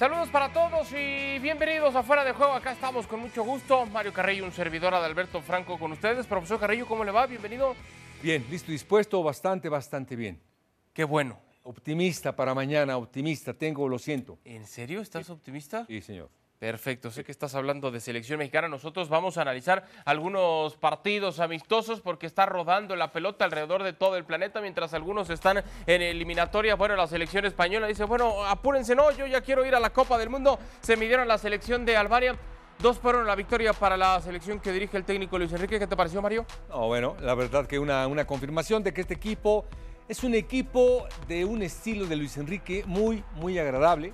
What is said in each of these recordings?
Saludos para todos y bienvenidos a Fuera de Juego. Acá estamos con mucho gusto. Mario Carrillo, un servidor de Alberto Franco con ustedes. Profesor Carrillo, ¿cómo le va? Bienvenido. Bien, listo, dispuesto, bastante, bastante bien. Qué bueno. Optimista para mañana, optimista, tengo, lo siento. ¿En serio estás optimista? Sí, señor. Perfecto, sé que estás hablando de selección mexicana. Nosotros vamos a analizar algunos partidos amistosos porque está rodando la pelota alrededor de todo el planeta mientras algunos están en eliminatoria. Bueno, la selección española dice, bueno, apúrense, no, yo ya quiero ir a la Copa del Mundo. Se midieron la selección de Albania. Dos fueron la victoria para la selección que dirige el técnico Luis Enrique. ¿Qué te pareció, Mario? No, bueno, la verdad que una, una confirmación de que este equipo es un equipo de un estilo de Luis Enrique muy, muy agradable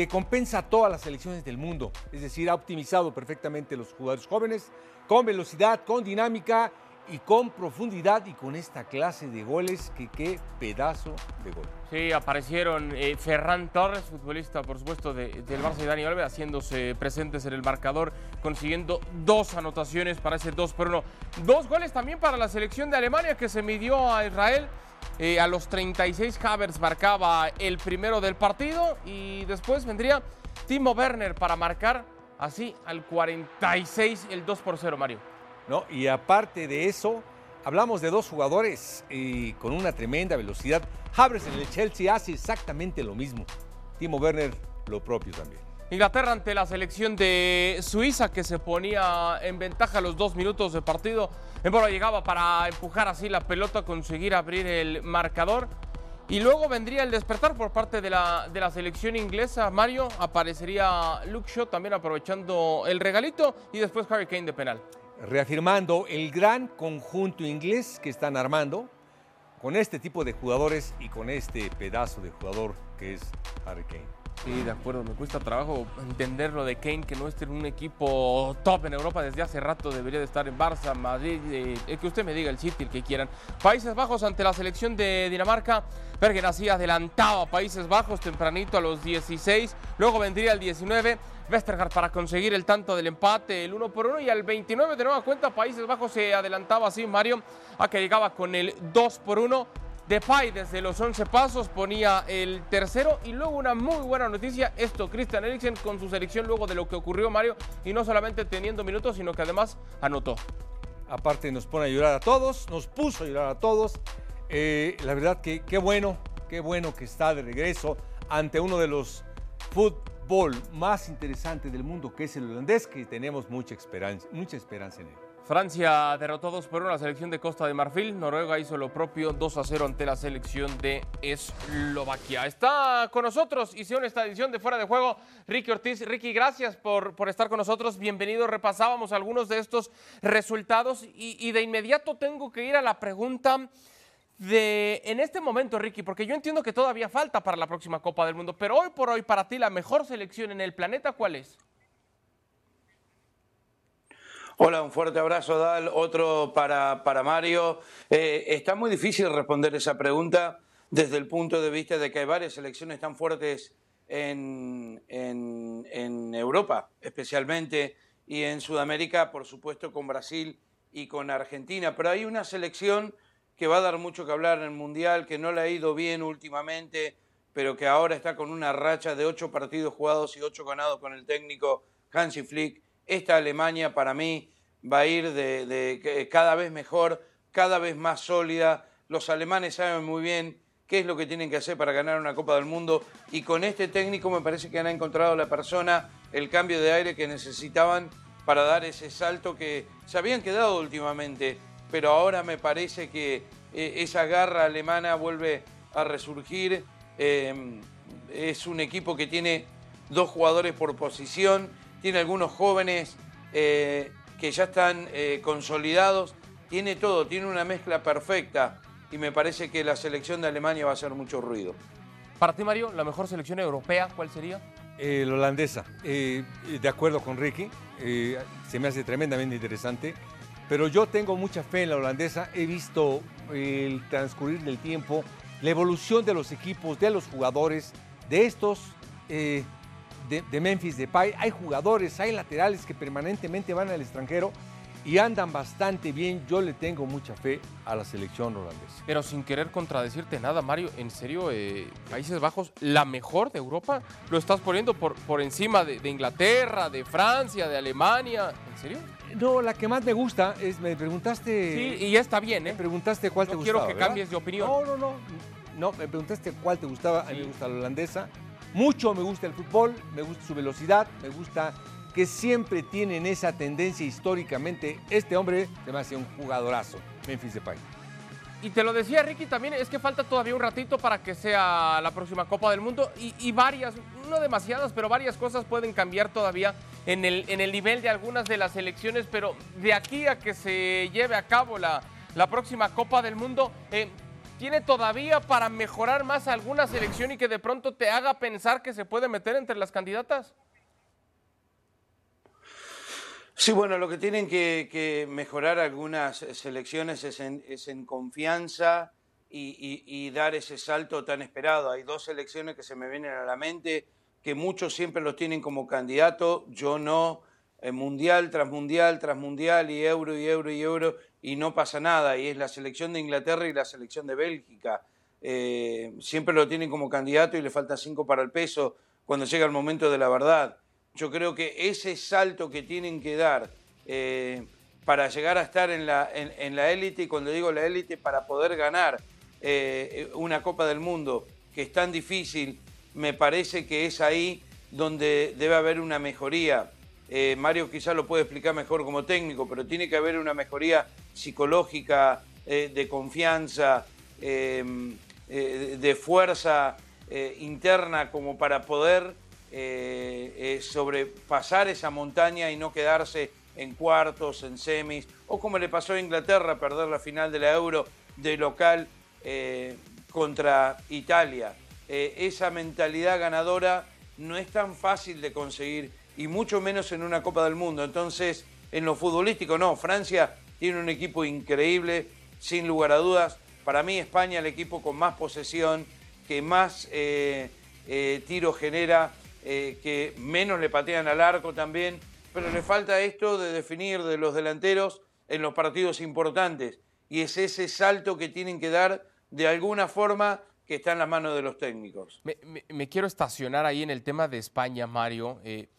que compensa a todas las selecciones del mundo. Es decir, ha optimizado perfectamente los jugadores jóvenes con velocidad, con dinámica y con profundidad y con esta clase de goles que qué pedazo de gol. Sí, aparecieron eh, Ferran Torres, futbolista por supuesto de, del Barça y Dani Alves, haciéndose presentes en el marcador, consiguiendo dos anotaciones para ese 2 por 1. Dos goles también para la selección de Alemania que se midió a Israel. Eh, a los 36 Havertz marcaba el primero del partido y después vendría Timo Werner para marcar así al 46 el 2 por 0, Mario. ¿No? Y aparte de eso, hablamos de dos jugadores eh, con una tremenda velocidad. Havertz en el Chelsea hace exactamente lo mismo. Timo Werner lo propio también. Inglaterra ante la selección de Suiza que se ponía en ventaja los dos minutos de partido. Bueno, llegaba para empujar así la pelota, conseguir abrir el marcador. Y luego vendría el despertar por parte de la, de la selección inglesa. Mario aparecería Luke Shaw también aprovechando el regalito y después Harry Kane de penal. Reafirmando el gran conjunto inglés que están armando con este tipo de jugadores y con este pedazo de jugador que es Harry Kane. Sí, de acuerdo. Me cuesta trabajo entender lo de Kane, que no esté en un equipo top en Europa desde hace rato. Debería de estar en Barça, Madrid, eh, que usted me diga, el City, el que quieran. Países Bajos ante la selección de Dinamarca. Bergen así adelantado a Países Bajos tempranito a los 16. Luego vendría el 19. Westergaard para conseguir el tanto del empate, el 1 por 1. Y al 29 de nueva cuenta Países Bajos se adelantaba así Mario a que llegaba con el 2 por 1. Depay desde los 11 pasos ponía el tercero y luego una muy buena noticia, esto Christian Eriksen con su selección luego de lo que ocurrió Mario y no solamente teniendo minutos, sino que además anotó. Aparte nos pone a llorar a todos, nos puso a llorar a todos. Eh, la verdad que qué bueno, qué bueno que está de regreso ante uno de los fútbol más interesantes del mundo, que es el holandés, que tenemos mucha esperanza, mucha esperanza en él. Francia derrotó 2 por 1 a la selección de Costa de Marfil. Noruega hizo lo propio 2 a 0 ante la selección de Eslovaquia. Está con nosotros, hicieron esta edición de Fuera de Juego, Ricky Ortiz. Ricky, gracias por, por estar con nosotros. Bienvenido. Repasábamos algunos de estos resultados y, y de inmediato tengo que ir a la pregunta de en este momento, Ricky, porque yo entiendo que todavía falta para la próxima Copa del Mundo, pero hoy por hoy, para ti, la mejor selección en el planeta, ¿cuál es? Hola, un fuerte abrazo, Dal. Otro para, para Mario. Eh, está muy difícil responder esa pregunta desde el punto de vista de que hay varias selecciones tan fuertes en, en, en Europa, especialmente, y en Sudamérica, por supuesto, con Brasil y con Argentina. Pero hay una selección que va a dar mucho que hablar en el Mundial, que no le ha ido bien últimamente, pero que ahora está con una racha de ocho partidos jugados y ocho ganados con el técnico Hansi Flick esta Alemania para mí va a ir de, cada vez mejor, cada vez más sólida. Los alemanes saben muy bien qué es lo que tienen que hacer para ganar una Copa del Mundo y con este técnico me parece que han encontrado la persona, el cambio de aire que necesitaban para dar ese salto que se habían quedado últimamente, pero ahora me parece que eh, esa garra alemana vuelve a resurgir. Eh, es un equipo que tiene dos jugadores por posición, tiene algunos jóvenes eh, que ya están eh, consolidados, tiene todo, tiene una mezcla perfecta y me parece que la selección de Alemania va a hacer mucho ruido. Para ti, Mario, la mejor selección europea, ¿cuál sería? Eh, la holandesa. de acuerdo con Ricky, se me hace tremendamente interesante, pero yo tengo mucha fe en la holandesa. He visto el transcurrir del tiempo, la evolución de los equipos, de los jugadores, de estos de, Memphis Depay, hay jugadores, hay laterales que permanentemente van al extranjero y andan bastante bien. Yo le tengo mucha fe a la selección holandesa. Pero sin querer contradecirte nada, Mario, en serio, eh, Países Bajos, la mejor de Europa, lo estás poniendo por, por encima de, Inglaterra, de Francia, de Alemania. ¿En serio? No, la que más me gusta es, me preguntaste. Sí, y ya está bien, ¿eh? Me preguntaste cuál te gustaba. Quiero que cambies de opinión. No, no, no. No, me preguntaste cuál te gustaba. A mí me gusta la holandesa. Mucho me gusta el fútbol, me gusta su velocidad, me gusta que siempre tienen esa tendencia históricamente. Este hombre se un jugadorazo, Memphis Depay. Y te lo decía Ricky también, es que falta todavía un ratito para que sea la próxima Copa del Mundo y, varias, no demasiadas, pero varias cosas pueden cambiar todavía en el, nivel de algunas de las selecciones, pero de aquí a que se lleve a cabo la, la próxima Copa del Mundo, eh, tiene todavía para mejorar más alguna selección y que de pronto te haga pensar que se puede meter entre las candidatas? Sí, bueno, lo que tienen que, mejorar algunas selecciones es en, confianza y, dar ese salto tan esperado. Hay dos selecciones que se me vienen a la mente, que muchos siempre los tienen como candidato, yo no, mundial tras mundial tras mundial y euro y euro y euro, y no pasa nada, y es la selección de Inglaterra y la selección de Bélgica. Eh, siempre lo tienen como candidato y le falta cinco para el peso cuando llega el momento de la verdad. Yo creo que ese salto que tienen que dar eh, para llegar a estar en la en, la élite, y cuando digo la élite, para poder ganar eh, una Copa del Mundo, que es tan difícil, me parece que es ahí donde debe haber una mejoría. Mario quizás lo puede explicar mejor como técnico, pero tiene que haber una mejoría psicológica, de confianza, de fuerza interna como para poder eh, eh, sobrepasar esa montaña y no quedarse en cuartos, en semis, o como le pasó a Inglaterra, perder la final de la Euro de local eh, contra Italia. esa mentalidad ganadora no es tan fácil de conseguir, y mucho menos en una Copa del Mundo. Entonces, en lo futbolístico, no, Francia tiene un equipo increíble, sin lugar a dudas. Para mí, España, el equipo con más posesión, que más tiro genera, eh, que menos le patean al arco también, pero le falta esto de definir de los delanteros en los partidos importantes. Y es ese salto que tienen que dar de alguna forma que está en las manos de los técnicos. Me, quiero estacionar ahí en el tema de España, Mario. Eh,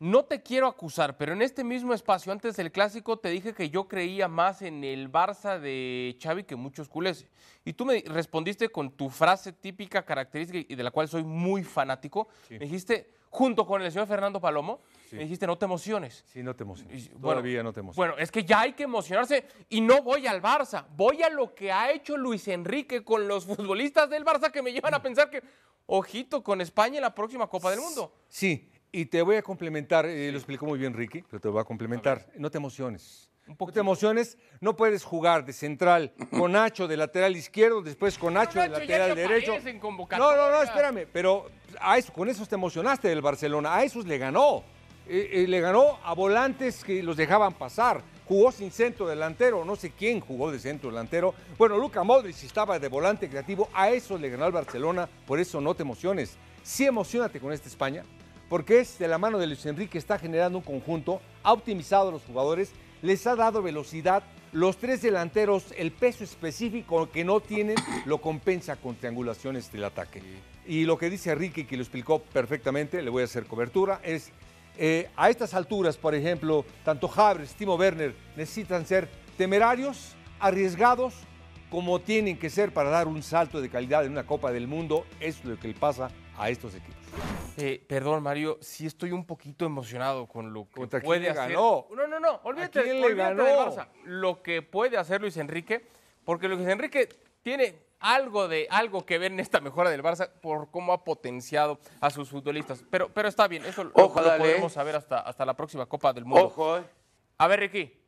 no te quiero acusar, pero en este mismo espacio, antes del clásico, te dije que yo creía más en el Barça de Xavi que muchos culés. Y tú me respondiste con tu frase típica, característica y de la cual soy muy fanático. Me dijiste, junto con el señor Fernando Palomo, me dijiste, no te emociones. Sí, no te emociones. Todavía no te emociones. Bueno, es que ya hay que emocionarse y no voy al Barça. Voy a lo que ha hecho Luis Enrique con los futbolistas del Barça que me llevan a pensar que, ojito, con España en la próxima Copa del Mundo. Sí, y te voy a complementar, eh, lo explicó muy bien Ricky, pero te voy a complementar. no te emociones. Un poco. No te emociones, no puedes jugar de central con Nacho de lateral izquierdo, después con Nacho, de lateral derecho. No, no, no, espérame, pero a eso, con esos te emocionaste del Barcelona, a esos le ganó. Eh, eh, le ganó a volantes que los dejaban pasar. Jugó sin centro delantero, no sé quién jugó de centro delantero. Bueno, Luca Modric estaba de volante creativo, a eso le ganó al Barcelona, por eso no te emociones. Sí emocionate con esta España, porque es de la mano de Luis Enrique, está generando un conjunto, ha optimizado a los jugadores, les ha dado velocidad. Los tres delanteros, el peso específico que no tienen, lo compensa con triangulaciones del ataque. Y lo que dice Enrique, que lo explicó perfectamente, le voy a hacer cobertura, es eh, a estas alturas, por ejemplo, tanto Javres, Timo Werner necesitan ser temerarios, arriesgados, como tienen que ser para dar un salto de calidad en una Copa del Mundo. es lo que le pasa a estos equipos. Eh, perdón, Mario, sí estoy un poquito emocionado con lo que puede hacer. No, no, no, olvídate, quién le ganó? Barça. Lo que puede hacer Luis Enrique, porque Luis Enrique tiene algo de algo que ver en esta mejora del Barça por cómo ha potenciado a sus futbolistas. Pero, pero está bien, eso lo, podemos saber hasta, hasta la próxima Copa del Mundo. Ojo, eh. A ver, Ricky.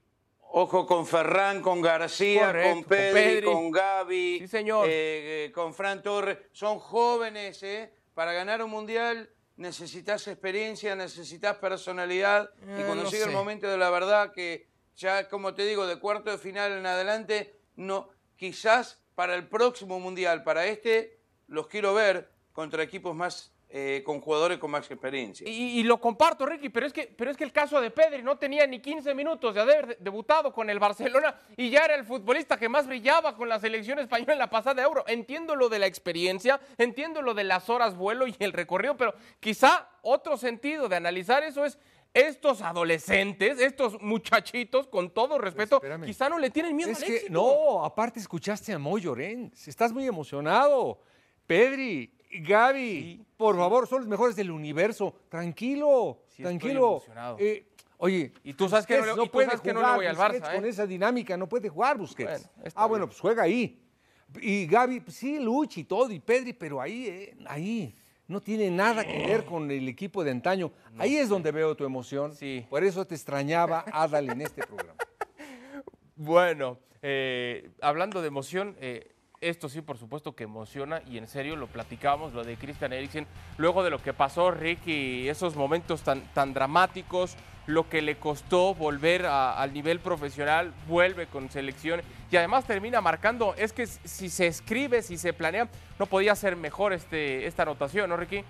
Ojo con Ferran, con García, con, Pedri, con, Gaby, sí, señor. Eh, eh, con Fran Torres. Son jóvenes, ¿eh? Para ganar un mundial necesitas experiencia, necesitas personalidad. Y eh, cuando llegue el momento de la verdad que ya como te digo de cuarto de final en adelante no quizás para el próximo mundial, para este los quiero ver contra equipos más eh, con jugadores con más experiencia. Y, y, lo comparto, Ricky, pero es, que, pero es que el caso de Pedri no tenía ni 15 minutos de haber debutado con el Barcelona y ya era el futbolista que más brillaba con la selección española en la pasada Euro. Entiendo lo de la experiencia, entiendo lo de las horas vuelo y el recorrido, pero quizá otro sentido de analizar eso es estos adolescentes, estos muchachitos, con todo respeto, quizá no le tienen miedo es al que, éxito. No, aparte escuchaste a Moy Llorens, estás muy emocionado. Pedri, Gaby, por favor, son los mejores del universo. Tranquilo, Sí, tranquilo. Eh, oye, Y tú sabes que no le- y tú puede sabes que no le jugar voy al Busquets Barça, ¿eh? Con esa dinámica no puede jugar Busquets. Bueno, ah, bien. bueno, pues juega ahí. Y Gaby, pues sí, Luchi y todo, y Pedri, pero ahí, eh, ahí. No tiene nada que ver con el equipo de antaño. ahí es donde veo tu emoción. Sí. Por eso te extrañaba Adal en este programa. Bueno, hablando de emoción, esto sí, por supuesto que emociona y en serio lo platicamos, lo de Christian Eriksen, luego de lo que pasó, Ricky, esos momentos tan, tan dramáticos, lo que le costó volver al nivel profesional, vuelve con selección y además termina marcando, es que si se escribe, si se planea, no podía ser mejor este, esta anotación, ¿no, Ricky?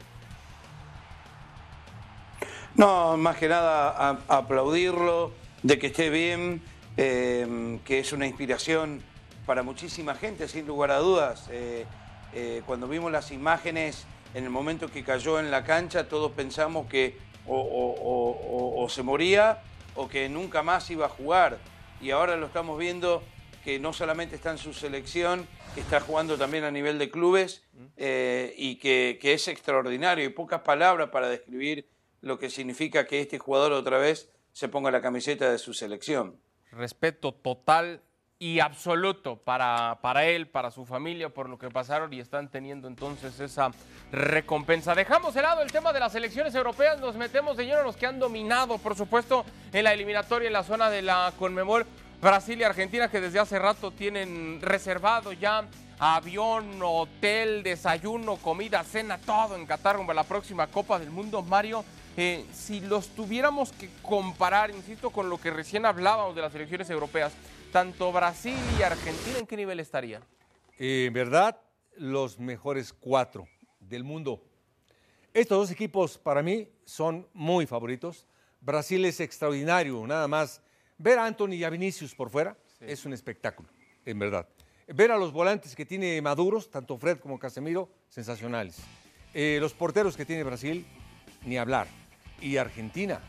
No, más que nada aplaudirlo, de que esté bien, eh, que es una inspiración para muchísima gente, sin lugar a dudas. Eh, eh, cuando vimos las imágenes, en el momento que cayó en la cancha, todos pensamos que o, se moría o que nunca más iba a jugar. Y ahora lo estamos viendo que no solamente está en su selección, que está jugando también a nivel de clubes eh, y que, que es extraordinario. Y pocas palabras para describir lo que significa que este jugador otra vez se ponga la camiseta de su selección. respeto total y absoluto para, para él, para su familia, por lo que pasaron y están teniendo entonces esa recompensa. Dejamos de lado el tema de las elecciones europeas, nos metemos de lleno a los que han dominado, por supuesto, en la eliminatoria en la zona de la Conmebol. Brasil y Argentina que desde hace rato tienen reservado ya avión, hotel, desayuno, comida, cena, todo en Qatar rumbo la próxima Copa del Mundo. Mario, eh, si los tuviéramos que comparar, insisto, con lo que recién hablábamos de las elecciones europeas, tanto Brasil y Argentina, ¿en qué nivel estarían? Eh, en verdad, los mejores cuatro del mundo. Estos dos equipos para mí son muy favoritos. Brasil es extraordinario, nada más. Ver a Anthony y a Vinicius por fuera es un espectáculo, en verdad. Ver a los volantes que tiene Maduros, tanto Fred como Casemiro, sensacionales. Eh, los porteros que tiene Brasil, ni hablar. Y Argentina.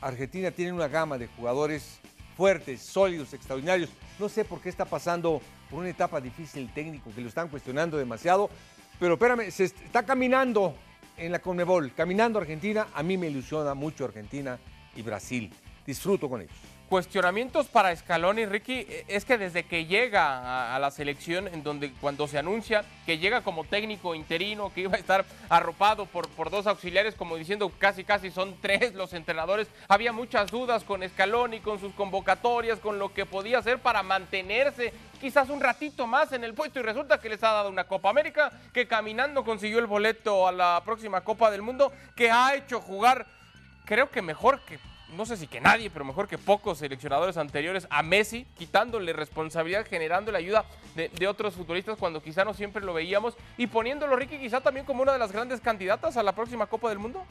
Argentina tiene una gama de jugadores fuertes, sólidos, extraordinarios. No sé por qué está pasando por una etapa difícil técnico, que lo están cuestionando demasiado. Pero espérame, se est- está caminando en la Conmebol, caminando Argentina. A mí me ilusiona mucho Argentina y Brasil. Disfruto con ellos. Cuestionamientos para Scaloni, Ricky, eh, es que desde que llega a, a la selección, en donde cuando se anuncia que llega como técnico interino, que iba a estar arropado por, por dos auxiliares, como diciendo casi casi son tres los entrenadores, había muchas dudas con Scaloni, con sus convocatorias, con lo que podía hacer para mantenerse quizás un ratito más en el puesto y resulta que les ha dado una Copa América, que caminando consiguió el boleto a la próxima Copa del Mundo, que ha hecho jugar creo que mejor que, no sé si que nadie, pero mejor que pocos seleccionadores anteriores a Messi, quitándole responsabilidad, generándole ayuda de, de otros futbolistas cuando quizá no siempre lo veíamos y poniéndolo, Ricky, quizá también como una de las grandes candidatas a la próxima Copa del Mundo.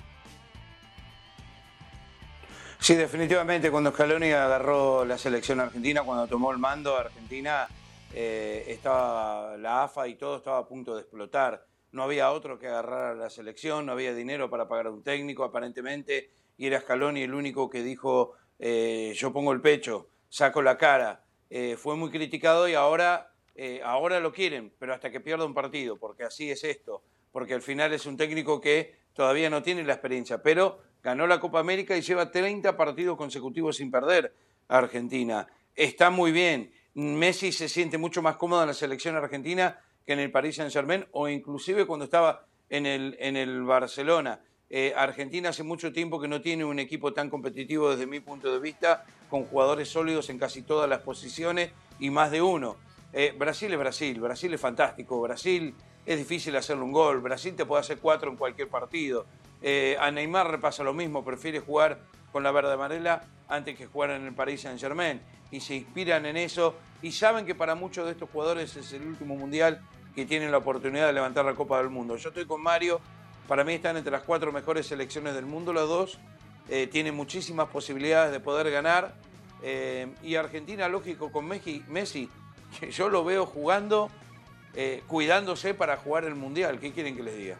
Sí, definitivamente cuando Scaloni agarró la selección argentina, cuando tomó el mando Argentina, eh, estaba la AFA y todo estaba a punto de explotar. No había otro que agarrar a la selección, no había dinero para pagar a un técnico aparentemente, y era Scaloni el único que dijo, eh, yo pongo el pecho, saco la cara. Eh, fue muy criticado y ahora, eh, ahora lo quieren, pero hasta que pierda un partido, porque así es esto, porque al final es un técnico que todavía no tiene la experiencia, pero ganó la Copa América y lleva 30 partidos consecutivos sin perder a Argentina. Está muy bien. Messi se siente mucho más cómodo en la selección argentina que en el Paris Saint-Germain o inclusive cuando estaba en el, en el Barcelona. Eh, Argentina hace mucho tiempo que no tiene un equipo tan competitivo desde mi punto de vista, con jugadores sólidos en casi todas las posiciones y más de uno. Eh, Brasil es Brasil, Brasil es fantástico, Brasil es difícil hacerle un gol, Brasil te puede hacer cuatro en cualquier partido. Eh, a Neymar repasa lo mismo, prefiere jugar con la verde amarela antes que jugar en el Paris Saint Germain. Y se inspiran en eso y saben que para muchos de estos jugadores es el último mundial que tienen la oportunidad de levantar la Copa del Mundo. Yo estoy con Mario Para mí están entre las cuatro mejores selecciones del mundo, las dos. Eh, tiene muchísimas posibilidades de poder ganar. Eh, y Argentina, lógico, con Messi, que yo lo veo jugando, eh, cuidándose para jugar el Mundial. ¿Qué quieren que les diga?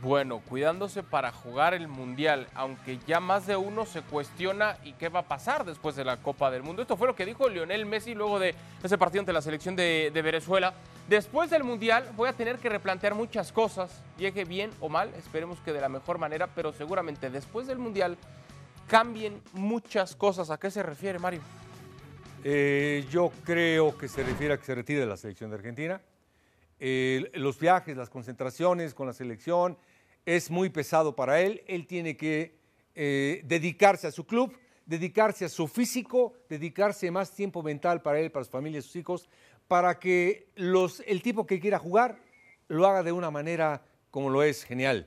Bueno, cuidándose para jugar el Mundial, aunque ya más de uno se cuestiona y qué va a pasar después de la Copa del Mundo. Esto fue lo que dijo Lionel Messi luego de ese partido ante la selección de Venezuela. Después del Mundial voy a tener que replantear muchas cosas, llegue bien o mal, esperemos que de la mejor manera, pero seguramente después del Mundial cambien muchas cosas. ¿A qué se refiere, Mario? Eh, yo creo que se refiere a que se retire de la selección de Argentina. Los viajes, las concentraciones con la selección, es muy pesado para él. Él tiene que eh, dedicarse a su club, dedicarse a su físico, dedicarse más tiempo mental para él, para su familia, sus hijos, para que los, el tipo que quiera jugar lo haga de una manera como lo es, genial.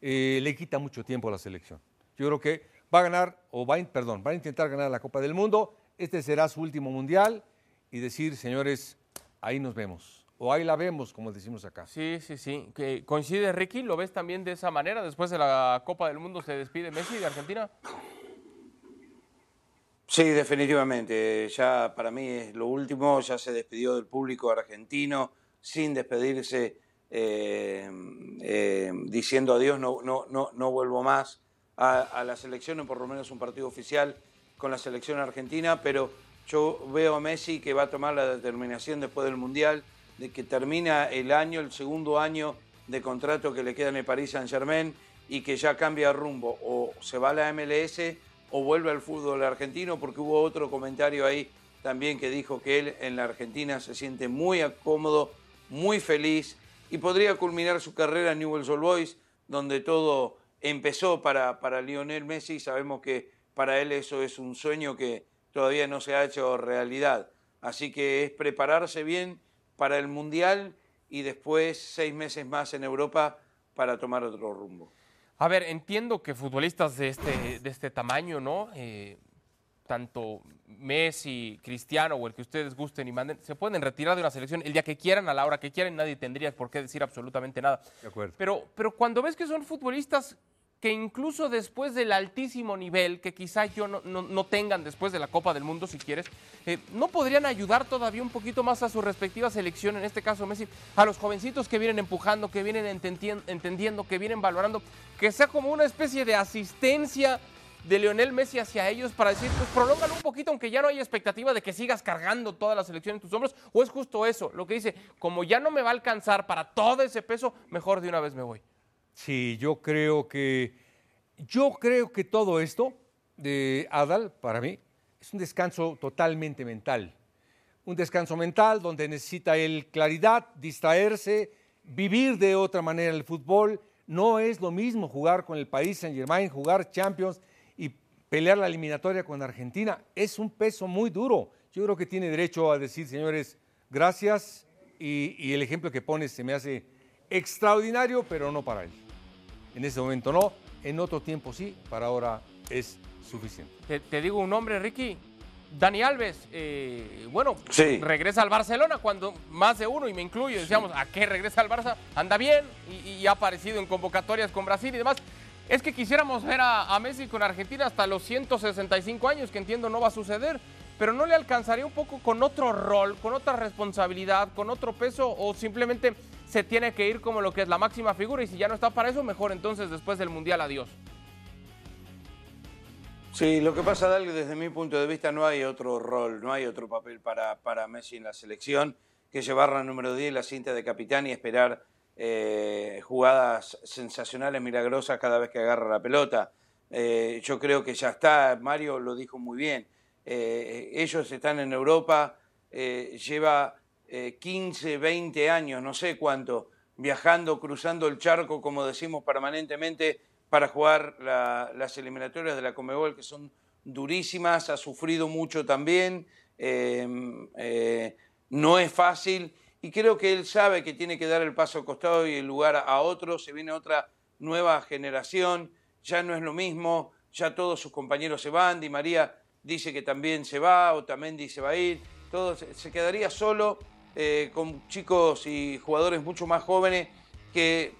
le quita mucho tiempo a la selección. Yo creo que va a ganar, o va, perdón, va a intentar ganar la Copa del Mundo. Este será su último mundial y decir, señores, ahí nos vemos. O ahí la vemos, como decimos acá. Sí, sí, sí. ¿Que ¿Coincide Ricky? ¿Lo ves también de esa manera? Después de la Copa del Mundo se despide Messi de Argentina. Sí, definitivamente. Ya para mí es lo último. Ya se despidió del público argentino sin despedirse, eh, eh, diciendo adiós, no, no, no, no vuelvo más a, la selección, o por lo menos un partido oficial con la selección argentina, pero yo veo a Messi que va a tomar la determinación después del Mundial de que termina el año, el segundo año de contrato que le queda en el Paris Saint Germain y que ya cambia rumbo, o se va a la MLS o vuelve al fútbol argentino, porque hubo otro comentario ahí también que dijo que él en la Argentina se siente muy cómodo, muy feliz y podría culminar su carrera en Newell's Old Boys, donde todo empezó para, para Lionel Messi, sabemos que para él eso es un sueño que todavía no se ha hecho realidad. Así que es prepararse bien para el Mundial y después seis meses más en Europa para tomar otro rumbo. A ver, entiendo que futbolistas de este, de este tamaño, ¿no? Eh, tanto Messi, Cristiano o el que ustedes gusten y manden, se pueden retirar de una selección el día que quieran, a la hora que quieran, nadie tendría por qué decir absolutamente nada. De acuerdo. Pero, pero cuando ves que son futbolistas que incluso después del altísimo nivel que quizá yo no, tengan después de la Copa del Mundo, si quieres, eh, no podrían ayudar todavía un poquito más a su respectiva selección, en este caso Messi, a los jovencitos que vienen empujando, que vienen entendiendo, que vienen valorando, que sea como una especie de asistencia de Lionel Messi hacia ellos para decir, pues prolóngalo un poquito, aunque ya no hay expectativa de que sigas cargando toda la selección en tus hombros, o es justo eso, lo que dice, como ya no me va a alcanzar para todo ese peso, mejor de una vez me voy. Sí, yo creo que, yo creo que todo esto de Adal, para mí, es un descanso totalmente mental. Un descanso mental donde necesita él claridad, distraerse, vivir de otra manera el fútbol. No es lo mismo jugar con el país Saint Germain, jugar Champions y pelear la eliminatoria con Argentina. Es un peso muy duro. Yo creo que tiene derecho a decir, señores, gracias. Y, y el ejemplo que pones se me hace extraordinario, pero no para él. En ese momento no, en otro tiempo sí, para ahora es suficiente. Te, digo un nombre, Ricky. Dani Alves, eh, bueno, regresa al Barcelona cuando más de uno, y me incluyo, decíamos, ¿a qué regresa al Barça? Anda bien y, ha aparecido en convocatorias con Brasil y demás. Es que quisiéramos ver a, a, Messi con Argentina hasta los 165 años, que entiendo no va a suceder, pero ¿no le alcanzaría un poco con otro rol, con otra responsabilidad, con otro peso o simplemente se tiene que ir como lo que es la máxima figura y si ya no está para eso, mejor entonces después del Mundial adiós. Sí, lo que pasa, Dal, desde mi punto de vista no hay otro rol, no hay otro papel para, para Messi en la selección que llevar la número 10, la cinta de capitán y esperar eh, jugadas sensacionales, milagrosas cada vez que agarra la pelota. Eh, yo creo que ya está, Mario lo dijo muy bien, eh, ellos están en Europa, lleva 15, eh, 20 años, no sé cuánto, viajando, cruzando el charco, como decimos permanentemente, para jugar las eliminatorias de la Comebol, que son durísimas, ha sufrido mucho también, em, eh, no es fácil, y creo que él sabe que tiene que dar el paso al costado y el lugar a otro, se viene otra nueva generación, ya no es lo mismo, ya todos sus compañeros se van, Di María dice que también se va, Otamendi se va a ir, todo se quedaría solo eh, con chicos y jugadores mucho más jóvenes que,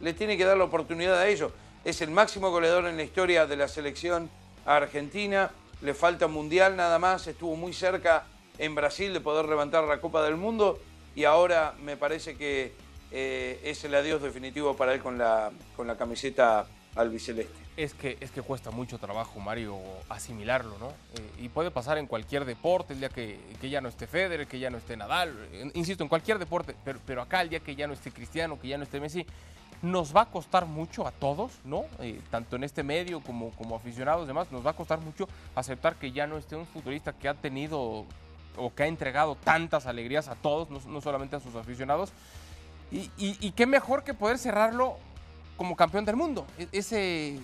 le tiene que dar la oportunidad a ellos. Es el máximo goleador en la historia de la selección argentina, le falta mundial nada más, estuvo muy cerca en Brasil de poder levantar la Copa del Mundo y ahora me parece que eh, es el adiós definitivo para él con la, con la camiseta albiceleste. Es que, es que cuesta mucho trabajo, Mario, asimilarlo, ¿no? Eh, y puede pasar en cualquier deporte, el día que, que, ya no esté Federer, que ya no esté Nadal, insisto, en cualquier deporte, pero, pero acá el día que ya no esté Cristiano, que ya no esté Messi, nos va a costar mucho a todos, ¿no? Eh, tanto en este medio como, como aficionados, demás, nos va a costar mucho aceptar que ya no esté un futbolista que ha tenido o que ha entregado tantas alegrías a todos, no, no solamente a sus aficionados. Y, y, y, qué mejor que poder cerrarlo como campeón del mundo, e, ese,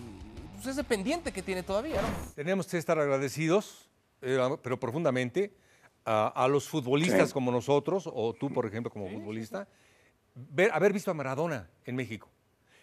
pues ese pendiente que tiene todavía. ¿no? Tenemos que estar agradecidos, eh, pero profundamente, a, a los futbolistas sí. como nosotros, o tú, por ejemplo, como sí. futbolista, ver, haber visto a Maradona en México,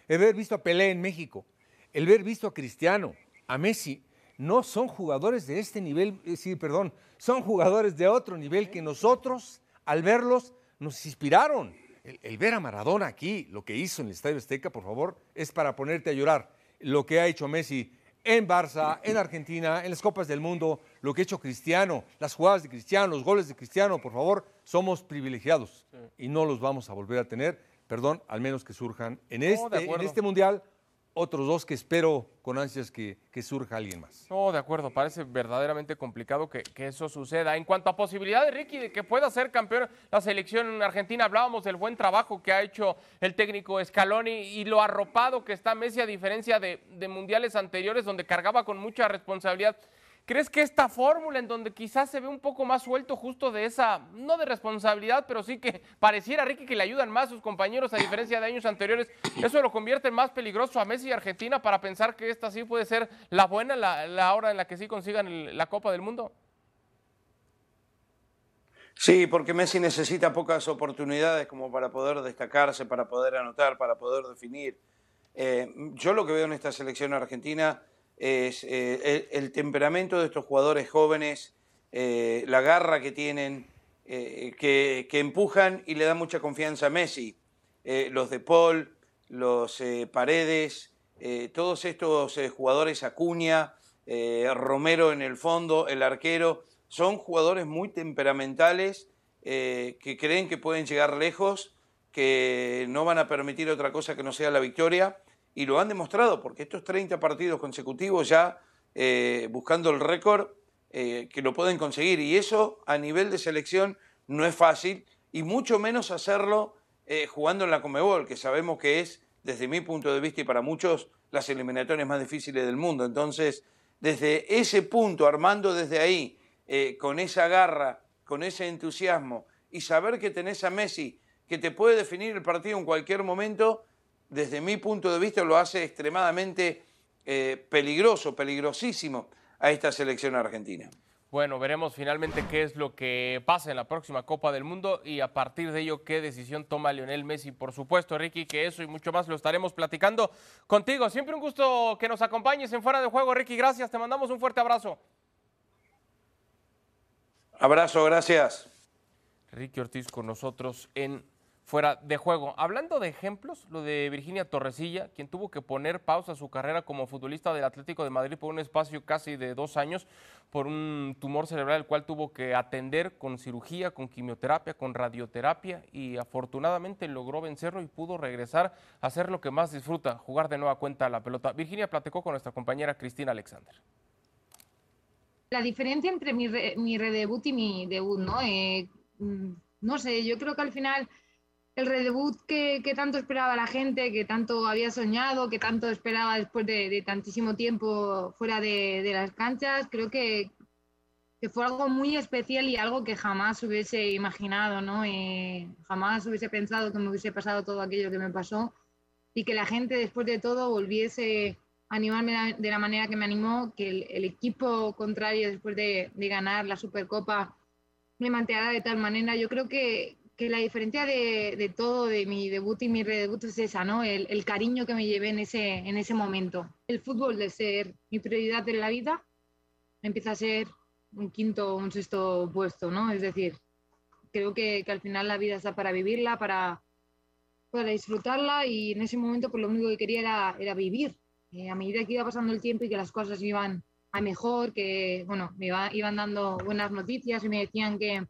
haber visto a Pelé en México, el haber visto a Cristiano, a Messi, no son jugadores de este nivel, eh, sí, perdón, son jugadores de otro nivel que nosotros, al verlos, nos inspiraron. El, el, ver a Maradona aquí, lo que hizo en el Estadio Azteca, por favor, es para ponerte a llorar. Lo que ha hecho Messi en Barça, en Argentina, en las Copas del Mundo, lo que ha hecho Cristiano, las jugadas de Cristiano, los goles de Cristiano, por favor, somos privilegiados sí. y no los vamos a volver a tener, perdón, al menos que surjan en este, en este Mundial otros dos que espero con ansias que, que, surja alguien más. No, de acuerdo, parece verdaderamente complicado que, que, eso suceda. En cuanto a posibilidades, Ricky, de que pueda ser campeón la selección en Argentina, hablábamos del buen trabajo que ha hecho el técnico Scaloni y lo arropado que está Messi a diferencia de, de mundiales anteriores donde cargaba con mucha responsabilidad. ¿Crees que esta fórmula en donde quizás se ve un poco más suelto justo de esa, no de responsabilidad, pero sí que pareciera, Ricky, que le ayudan más sus compañeros a diferencia de años anteriores, eso lo convierte en más peligroso a Messi y Argentina para pensar que esta sí puede ser la buena, la, hora en la que sí consigan la Copa del Mundo? Sí, porque Messi necesita pocas oportunidades como para poder destacarse, para poder anotar, para poder definir. Eh, yo lo que veo en esta selección argentina es eh, el, temperamento de estos jugadores jóvenes, eh, la garra que tienen, eh, que, que, empujan y le dan mucha confianza a Messi. Los de Paul, los Paredes, todos estos jugadores Acuña, Romero en el fondo, el arquero, son jugadores muy temperamentales que creen que pueden llegar lejos, que no van a permitir otra cosa que no sea la victoria y lo han demostrado, porque estos 30 partidos consecutivos ya eh, buscando el récord eh, que lo pueden conseguir. Y eso a nivel de selección no es fácil, y mucho menos hacerlo eh, jugando en la Comebol, que sabemos que es, desde mi punto de vista y para muchos, las eliminatorias más difíciles del mundo. Entonces, desde ese punto, armando desde ahí, con esa garra, con ese entusiasmo, y saber que tenés a Messi, que te puede definir el partido en cualquier momento, desde mi punto de vista, lo hace extremadamente eh, peligroso, peligrosísimo a esta selección argentina. Bueno, veremos finalmente qué es lo que pasa en la próxima Copa del Mundo y a partir de ello qué decisión toma Lionel Messi. Por supuesto, Ricky, que eso y mucho más lo estaremos platicando contigo. Siempre un gusto que nos acompañes en Fuera de Juego, Ricky. Gracias, te mandamos un fuerte abrazo. Abrazo, gracias. Ricky Ortiz con nosotros en fuera de juego. Hablando de ejemplos, lo de Virginia Torresilla, quien tuvo que poner pausa a su carrera como futbolista del Atlético de Madrid por un espacio casi de dos años por un tumor cerebral, el cual tuvo que atender con cirugía, con quimioterapia, con radioterapia y afortunadamente logró vencerlo y pudo regresar a hacer lo que más disfruta, jugar de nueva cuenta a la pelota. Virginia platicó con nuestra compañera Cristina Alexander. La diferencia entre mi, re, mi redebut y mi debut, ¿no? Eh, mm, no sé, yo creo que al final el redebut que, que, tanto esperaba la gente, que tanto había soñado, que tanto esperaba después de, tantísimo tiempo fuera de, de, las canchas, creo que, fue algo muy especial y algo que jamás hubiese imaginado, ¿no? Eh, jamás hubiese pensado que me hubiese pasado todo aquello que me pasó y que la gente después de todo volviese a animarme de la manera que me animó, que el, equipo contrario después de, de ganar la Supercopa me mantenga de tal manera. Yo creo que, que la diferencia de, de, todo, de mi debut y mi redebut es esa, ¿no? El, el, cariño que me llevé en ese, en ese momento. El fútbol de ser mi prioridad en la vida empieza a ser un quinto o un sexto puesto, ¿no? Es decir, creo que, que, al final la vida está para vivirla, para, para disfrutarla y en ese momento pues lo único que quería era, era vivir. Eh, a medida que iba pasando el tiempo y que las cosas iban a mejor, que bueno, me iban dando buenas noticias y me decían que,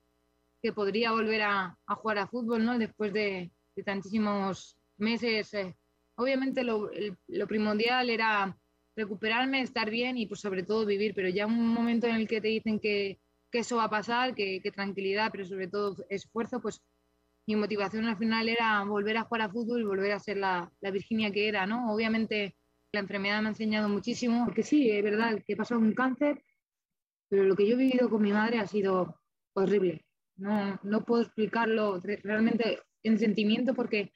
que podría volver a, a, jugar a fútbol, ¿no? Después de, de tantísimos meses. Eh, obviamente lo, lo, primordial era recuperarme, estar bien y pues sobre todo vivir, pero ya un momento en el que te dicen que, que eso va a pasar, que, que, tranquilidad, pero sobre todo esfuerzo, pues mi motivación al final era volver a jugar a fútbol volver a ser la, la Virginia que era, ¿no? Obviamente la enfermedad me ha enseñado muchísimo, porque sí, es verdad que he pasado un cáncer, pero lo que yo he vivido con mi madre ha sido horrible. No, no puedo explicarlo realmente en sentimiento porque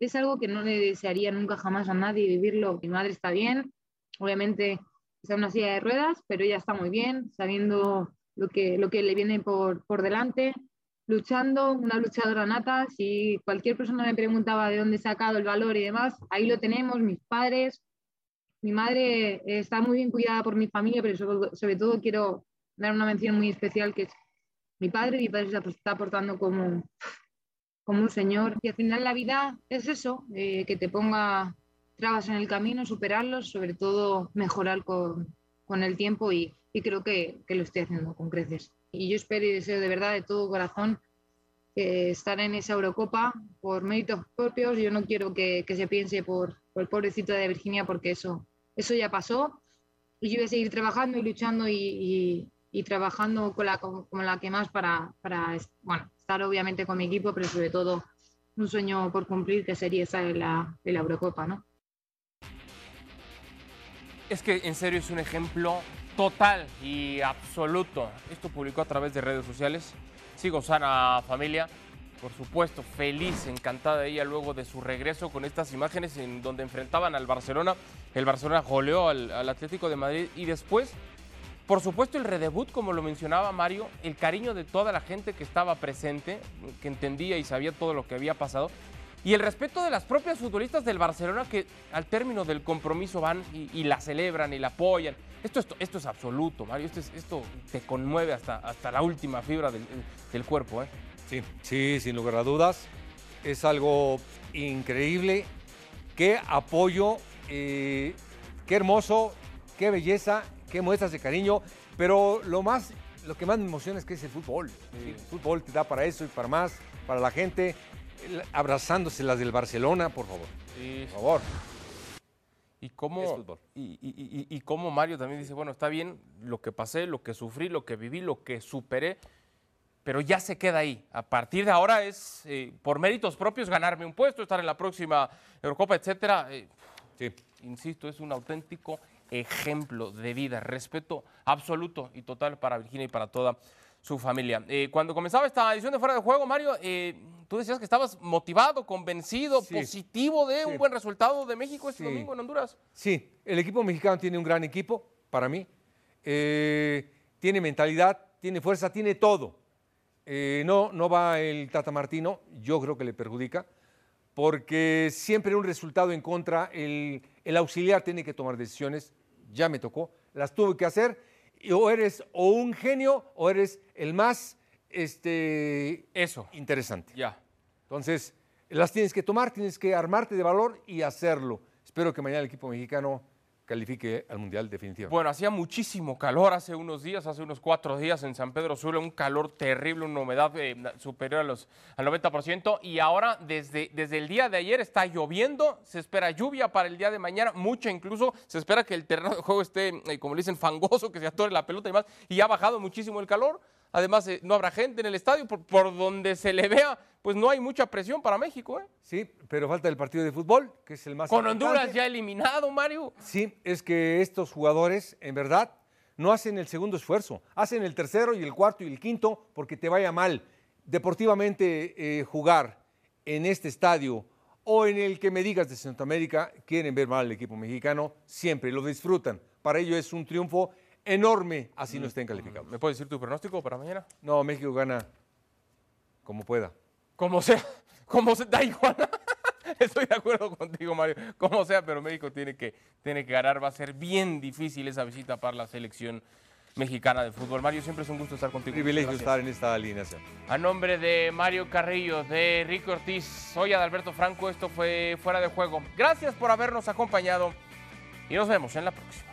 es algo que no le desearía nunca jamás a nadie vivirlo. Mi madre está bien, obviamente está en una silla de ruedas, pero ella está muy bien, sabiendo lo que, lo que le viene por, por delante, luchando, una luchadora nata. Si cualquier persona me preguntaba de dónde he sacado el valor y demás, ahí lo tenemos, mis padres, mi madre está muy bien cuidada por mi familia, pero sobre, todo quiero dar una mención muy especial que es mi padre. Mi padre se está portando como, como un señor. Y al final la vida es eso, eh, que te ponga trabas en el camino, superarlos, sobre todo mejorar con, con el tiempo y, y creo que, que, lo estoy haciendo con creces. Y yo espero y deseo de verdad, de todo corazón, estar en esa Eurocopa por méritos propios. Yo no quiero que, que se piense por, por, el pobrecito de Virginia porque eso, eso ya pasó. Y yo voy a seguir trabajando y luchando y, y, trabajando con la, con, la que más para, para bueno, estar obviamente con mi equipo, pero sobre todo un sueño por cumplir que sería esa de la, de la Eurocopa, ¿no? Es que en serio es un ejemplo total y absoluto. Esto publicó a través de redes sociales sigo sana familia. Por supuesto, feliz, encantada ella luego de su regreso con estas imágenes en donde enfrentaban al Barcelona. El Barcelona goleó al, al Atlético de Madrid y después, por supuesto, el redebut, como lo mencionaba Mario, el cariño de toda la gente que estaba presente, que entendía y sabía todo lo que había pasado. Y el respeto de las propias futbolistas del Barcelona que al término del compromiso van y, la celebran y la apoyan. Esto, esto, esto es absoluto, Mario. Esto, es, esto te conmueve hasta, hasta la última fibra del, del cuerpo. ¿eh? Sí, sí, sin lugar a dudas. Es algo increíble. Qué apoyo, eh, qué hermoso, qué belleza, qué muestras de cariño. Pero lo más, lo que más me emociona es que es el fútbol. Sí. El fútbol te da para eso y para más, para la gente. Abrazándose las del Barcelona, por favor. Sí. Por favor. Y cómo, y, y, y, cómo Mario también dice, bueno, está bien lo que pasé, lo que sufrí, lo que viví, lo que superé, pero ya se queda ahí. A partir de ahora es, eh, por méritos propios, ganarme un puesto, estar en la próxima Eurocopa, etcétera. Eh, sí. Insisto, es un auténtico ejemplo de vida, respeto absoluto y total para Virginia y para toda su familia. Eh, cuando comenzaba esta edición de Fuera de Juego, Mario, eh, tú decías que estabas motivado, convencido, sí. positivo de sí. un buen resultado de México este sí. domingo en Honduras. Sí, el equipo mexicano tiene un gran equipo, para mí. Eh, tiene mentalidad, tiene fuerza, tiene todo. No, no va el Tata Martino, yo creo que le perjudica, porque siempre un resultado en contra, el, el auxiliar tiene que tomar decisiones, ya me tocó, las tuve que hacer o eres o un genio o eres el más este eso interesante. Ya. Entonces, las tienes que tomar, tienes que armarte de valor y hacerlo. Espero que mañana el equipo mexicano califique al Mundial definitivo. Bueno, hacía muchísimo calor hace unos días, hace unos cuatro días en San Pedro Sula, un calor terrible, una humedad eh, superior a los, al 90%, y ahora desde, desde el día de ayer está lloviendo, se espera lluvia para el día de mañana, mucha incluso, se espera que el terreno de juego esté, eh, como le dicen, fangoso, que se atore la pelota y demás, y ha bajado muchísimo el calor. Además, eh, no habrá gente en el estadio, por, por, donde se le vea, pues no hay mucha presión para México. ¿eh? Sí, pero falta el partido de fútbol, que es el más Con importante. Honduras ya eliminado, Mario. Sí, es que estos jugadores, en verdad, no hacen el segundo esfuerzo, hacen el tercero y el cuarto y el quinto porque te vaya mal. Deportivamente, eh, jugar en este estadio o en el que me digas de Centroamérica, quieren ver mal al equipo mexicano, siempre lo disfrutan. Para ello es un triunfo enorme, así no estén calificados. ¿Me puedes decir tu pronóstico para mañana? No, México gana como pueda. Como sea, como se da igual. Estoy de acuerdo contigo, Mario. Como sea, pero México tiene que, tiene que ganar. Va a ser bien difícil esa visita para la selección mexicana de fútbol. Mario, siempre es un gusto estar contigo. privilegio estar en esta alineación. A nombre de Mario Carrillo, de Rico Ortiz, soy Adalberto Franco, esto fue Fuera de Juego. Gracias por habernos acompañado y nos vemos en la próxima.